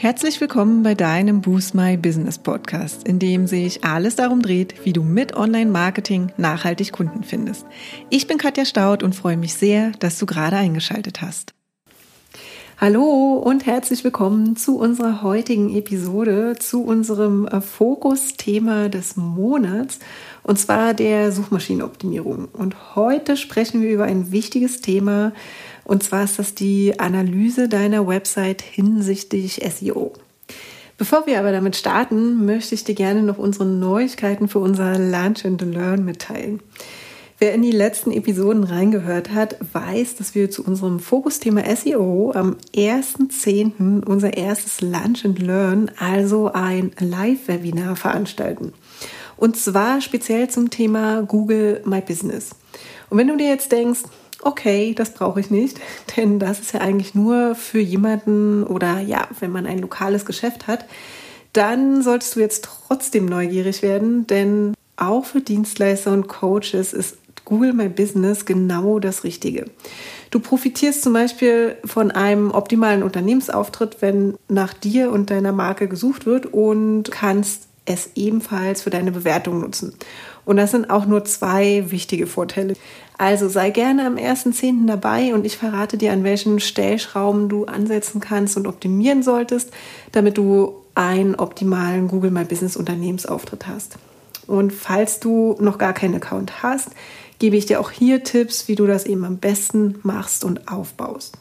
Herzlich willkommen bei deinem Boost My Business Podcast, in dem sich alles darum dreht, wie du mit Online-Marketing nachhaltig Kunden findest. Ich bin Katja Staud und freue mich sehr, dass du gerade eingeschaltet hast. Hallo und herzlich willkommen zu unserer heutigen Episode, zu unserem äh, Fokusthema des Monats, und zwar der Suchmaschinenoptimierung. Und heute sprechen wir über ein wichtiges Thema, und zwar ist das die Analyse deiner Website hinsichtlich SEO. Bevor wir aber damit starten, möchte ich dir gerne noch unsere Neuigkeiten für unser Lunch and Learn mitteilen. Wer in die letzten Episoden reingehört hat, weiß, dass wir zu unserem Fokusthema SEO am 1.10. unser erstes Lunch and Learn, also ein Live-Webinar veranstalten. Und zwar speziell zum Thema Google My Business. Und wenn du dir jetzt denkst, okay, das brauche ich nicht, denn das ist ja eigentlich nur für jemanden oder ja, wenn man ein lokales Geschäft hat, dann solltest du jetzt trotzdem neugierig werden, denn auch für Dienstleister und Coaches ist Google My Business genau das Richtige. Du profitierst zum Beispiel von einem optimalen Unternehmensauftritt, wenn nach dir und deiner Marke gesucht wird und kannst es ebenfalls für deine Bewertung nutzen. Und das sind auch nur zwei wichtige Vorteile. Also sei gerne am 1.10. dabei und ich verrate dir, an welchen Stellschrauben du ansetzen kannst und optimieren solltest, damit du einen optimalen Google My Business Unternehmensauftritt hast. Und falls du noch gar keinen Account hast, gebe ich dir auch hier Tipps, wie du das eben am besten machst und aufbaust.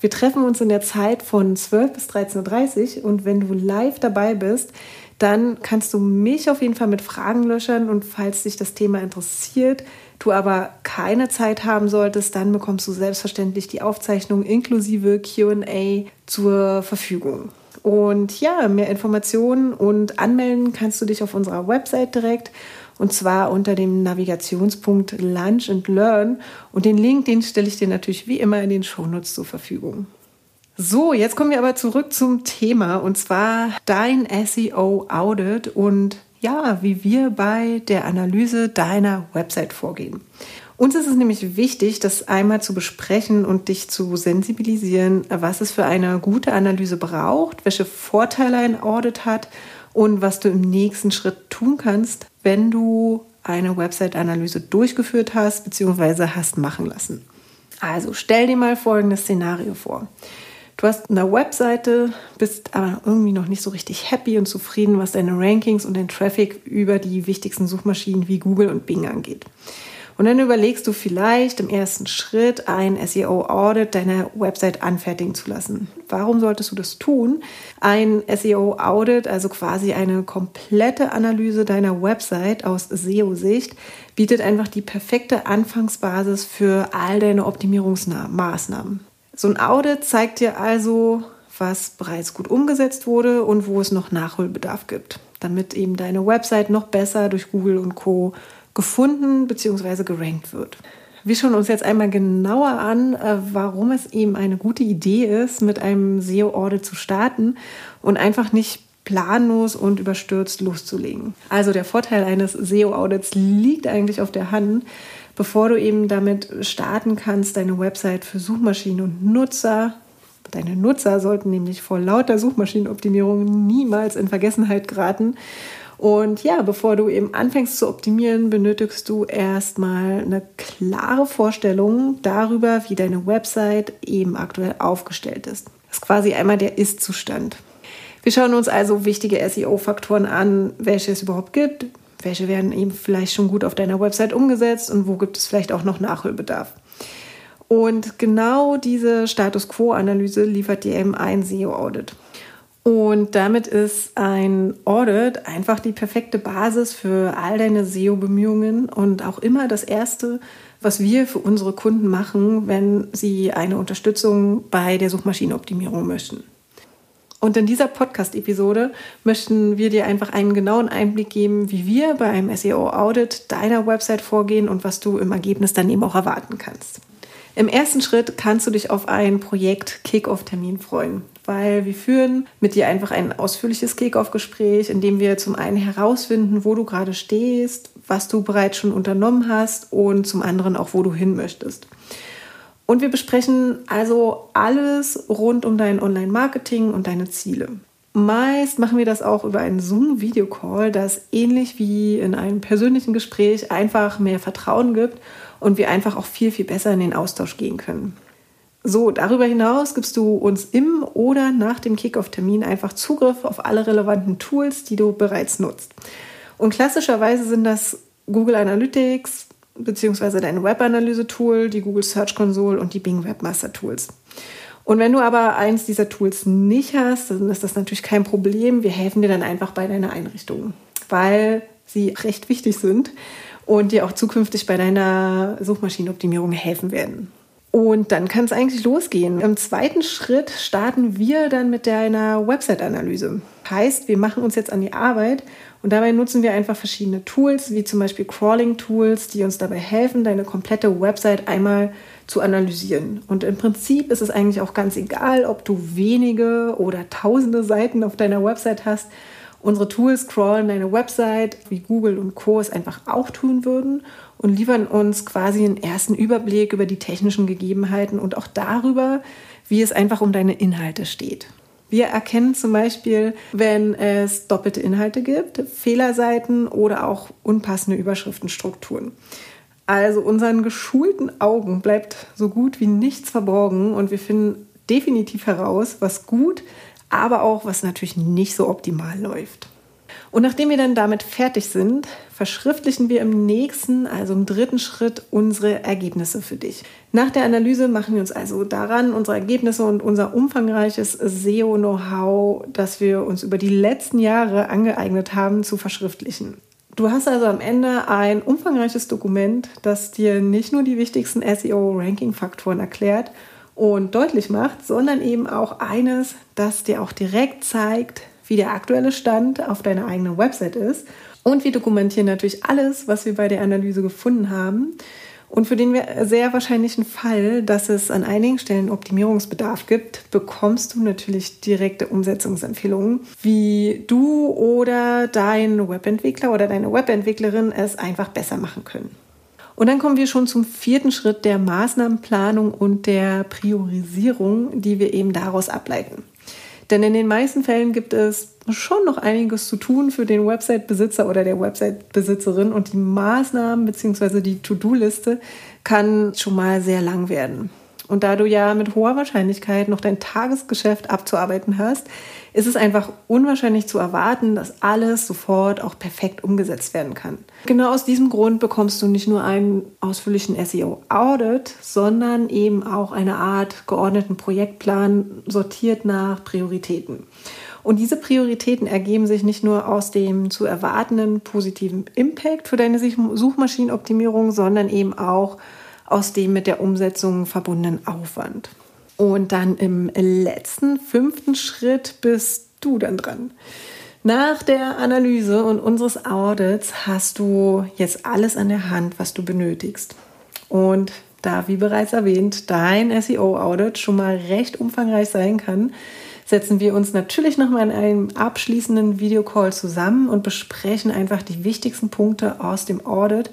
Wir treffen uns in der Zeit von 12 bis 13.30 Uhr und wenn du live dabei bist, dann kannst du mich auf jeden Fall mit Fragen löchern und falls dich das Thema interessiert, du aber keine Zeit haben solltest, dann bekommst du selbstverständlich die Aufzeichnung inklusive QA zur Verfügung. Und ja, mehr Informationen und anmelden kannst du dich auf unserer Website direkt und zwar unter dem Navigationspunkt Lunch and Learn. Und den Link, den stelle ich dir natürlich wie immer in den Shownotes zur Verfügung. So, jetzt kommen wir aber zurück zum Thema und zwar dein SEO Audit und ja, wie wir bei der Analyse deiner Website vorgehen. Uns ist es nämlich wichtig, das einmal zu besprechen und dich zu sensibilisieren, was es für eine gute Analyse braucht, welche Vorteile ein Audit hat und was du im nächsten Schritt tun kannst, wenn du eine Website-Analyse durchgeführt hast bzw. hast machen lassen. Also stell dir mal folgendes Szenario vor. Du hast eine Webseite, bist aber irgendwie noch nicht so richtig happy und zufrieden, was deine Rankings und den Traffic über die wichtigsten Suchmaschinen wie Google und Bing angeht. Und dann überlegst du vielleicht im ersten Schritt ein SEO-Audit deiner Website anfertigen zu lassen. Warum solltest du das tun? Ein SEO-Audit, also quasi eine komplette Analyse deiner Website aus SEO-Sicht, bietet einfach die perfekte Anfangsbasis für all deine Optimierungsmaßnahmen. So ein Audit zeigt dir also, was bereits gut umgesetzt wurde und wo es noch Nachholbedarf gibt, damit eben deine Website noch besser durch Google und Co gefunden bzw. gerankt wird. Wir schauen uns jetzt einmal genauer an, äh, warum es eben eine gute Idee ist, mit einem SEO-Audit zu starten und einfach nicht planlos und überstürzt loszulegen. Also der Vorteil eines SEO-Audits liegt eigentlich auf der Hand, bevor du eben damit starten kannst, deine Website für Suchmaschinen und Nutzer, deine Nutzer sollten nämlich vor lauter Suchmaschinenoptimierung niemals in Vergessenheit geraten. Und ja, bevor du eben anfängst zu optimieren, benötigst du erstmal eine klare Vorstellung darüber, wie deine Website eben aktuell aufgestellt ist. Das ist quasi einmal der Ist-Zustand. Wir schauen uns also wichtige SEO-Faktoren an, welche es überhaupt gibt, welche werden eben vielleicht schon gut auf deiner Website umgesetzt und wo gibt es vielleicht auch noch Nachholbedarf. Und genau diese Status Quo-Analyse liefert dir eben ein SEO-Audit. Und damit ist ein Audit einfach die perfekte Basis für all deine SEO-Bemühungen und auch immer das Erste, was wir für unsere Kunden machen, wenn sie eine Unterstützung bei der Suchmaschinenoptimierung möchten. Und in dieser Podcast-Episode möchten wir dir einfach einen genauen Einblick geben, wie wir bei einem SEO-Audit deiner Website vorgehen und was du im Ergebnis dann eben auch erwarten kannst. Im ersten Schritt kannst du dich auf ein Projekt Kick-Off-Termin freuen, weil wir führen mit dir einfach ein ausführliches Kick-Off-Gespräch, in dem wir zum einen herausfinden, wo du gerade stehst, was du bereits schon unternommen hast und zum anderen auch, wo du hin möchtest. Und wir besprechen also alles rund um dein Online-Marketing und deine Ziele. Meist machen wir das auch über einen Zoom-Video-Call, das ähnlich wie in einem persönlichen Gespräch einfach mehr Vertrauen gibt und wir einfach auch viel, viel besser in den Austausch gehen können. So, darüber hinaus gibst du uns im oder nach dem Kickoff-Termin einfach Zugriff auf alle relevanten Tools, die du bereits nutzt. Und klassischerweise sind das Google Analytics beziehungsweise dein Web-Analyse-Tool, die Google Search Console und die Bing Webmaster Tools. Und wenn du aber eins dieser Tools nicht hast, dann ist das natürlich kein Problem. Wir helfen dir dann einfach bei deiner Einrichtung, weil sie recht wichtig sind und dir auch zukünftig bei deiner Suchmaschinenoptimierung helfen werden. Und dann kann es eigentlich losgehen. Im zweiten Schritt starten wir dann mit deiner Website-Analyse. Heißt, wir machen uns jetzt an die Arbeit und dabei nutzen wir einfach verschiedene Tools, wie zum Beispiel Crawling-Tools, die uns dabei helfen, deine komplette Website einmal zu analysieren. Und im Prinzip ist es eigentlich auch ganz egal, ob du wenige oder tausende Seiten auf deiner Website hast. Unsere Tools crawlen deine Website, wie Google und Co. es einfach auch tun würden und liefern uns quasi einen ersten Überblick über die technischen Gegebenheiten und auch darüber, wie es einfach um deine Inhalte steht. Wir erkennen zum Beispiel, wenn es doppelte Inhalte gibt, Fehlerseiten oder auch unpassende Überschriftenstrukturen. Also unseren geschulten Augen bleibt so gut wie nichts verborgen und wir finden definitiv heraus, was gut, aber auch was natürlich nicht so optimal läuft. Und nachdem wir dann damit fertig sind, verschriftlichen wir im nächsten, also im dritten Schritt, unsere Ergebnisse für dich. Nach der Analyse machen wir uns also daran, unsere Ergebnisse und unser umfangreiches SEO-Know-how, das wir uns über die letzten Jahre angeeignet haben, zu verschriftlichen. Du hast also am Ende ein umfangreiches Dokument, das dir nicht nur die wichtigsten SEO-Ranking-Faktoren erklärt und deutlich macht, sondern eben auch eines, das dir auch direkt zeigt, wie der aktuelle Stand auf deiner eigenen Website ist. Und wir dokumentieren natürlich alles, was wir bei der Analyse gefunden haben und für den sehr wahrscheinlichen Fall, dass es an einigen Stellen Optimierungsbedarf gibt, bekommst du natürlich direkte Umsetzungsempfehlungen, wie du oder dein Webentwickler oder deine Webentwicklerin es einfach besser machen können. Und dann kommen wir schon zum vierten Schritt der Maßnahmenplanung und der Priorisierung, die wir eben daraus ableiten. Denn in den meisten Fällen gibt es schon noch einiges zu tun für den Website-Besitzer oder der Website-Besitzerin und die Maßnahmen bzw. die To-Do-Liste kann schon mal sehr lang werden. Und da du ja mit hoher Wahrscheinlichkeit noch dein Tagesgeschäft abzuarbeiten hast, ist es einfach unwahrscheinlich zu erwarten, dass alles sofort auch perfekt umgesetzt werden kann. Genau aus diesem Grund bekommst du nicht nur einen ausführlichen SEO-Audit, sondern eben auch eine Art geordneten Projektplan sortiert nach Prioritäten. Und diese Prioritäten ergeben sich nicht nur aus dem zu erwartenden positiven Impact für deine Suchmaschinenoptimierung, sondern eben auch aus dem mit der Umsetzung verbundenen Aufwand. Und dann im letzten, fünften Schritt bist du dann dran. Nach der Analyse und unseres Audits hast du jetzt alles an der Hand, was du benötigst. Und da, wie bereits erwähnt, dein SEO-Audit schon mal recht umfangreich sein kann, setzen wir uns natürlich nochmal in einem abschließenden Videocall zusammen und besprechen einfach die wichtigsten Punkte aus dem Audit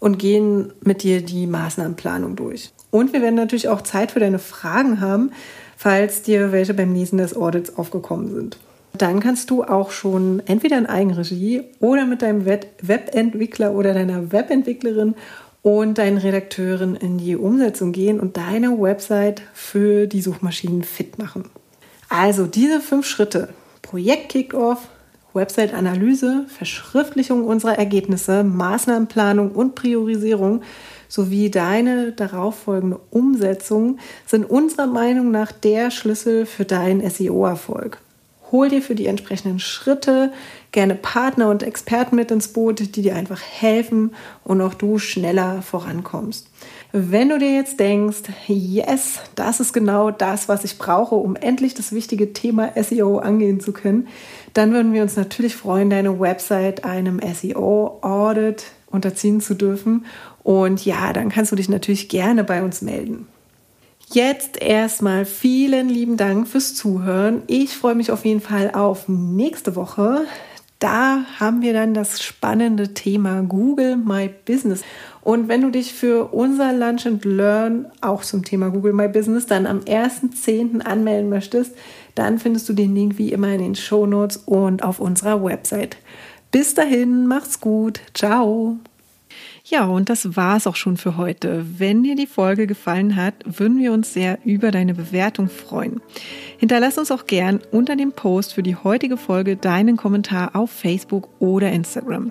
und gehen mit dir die Maßnahmenplanung durch. Und wir werden natürlich auch Zeit für deine Fragen haben, falls dir welche beim Lesen des Audits aufgekommen sind. Dann kannst du auch schon entweder in Eigenregie oder mit deinem Webentwickler oder deiner Webentwicklerin und deinen Redakteuren in die Umsetzung gehen und deine Website für die Suchmaschinen fit machen. Also diese fünf Schritte, Projekt Kickoff, Website-Analyse, Verschriftlichung unserer Ergebnisse, Maßnahmenplanung und Priorisierung sowie deine darauffolgende Umsetzung sind unserer Meinung nach der Schlüssel für deinen SEO-Erfolg. Hol dir für die entsprechenden Schritte gerne Partner und Experten mit ins Boot, die dir einfach helfen und auch du schneller vorankommst. Wenn du dir jetzt denkst, yes, das ist genau das, was ich brauche, um endlich das wichtige Thema SEO angehen zu können, dann würden wir uns natürlich freuen, deine Website einem SEO-Audit unterziehen zu dürfen. Und ja, dann kannst du dich natürlich gerne bei uns melden. Jetzt erstmal vielen lieben Dank fürs Zuhören. Ich freue mich auf jeden Fall auf nächste Woche. Da haben wir dann das spannende Thema Google My Business. Und wenn du dich für unser Lunch and Learn auch zum Thema Google My Business dann am 1.10. anmelden möchtest, dann findest du den Link wie immer in den Show Notes und auf unserer Website. Bis dahin, macht's gut. Ciao. Ja, und das war's auch schon für heute. Wenn dir die Folge gefallen hat, würden wir uns sehr über deine Bewertung freuen. Hinterlass uns auch gern unter dem Post für die heutige Folge deinen Kommentar auf Facebook oder Instagram.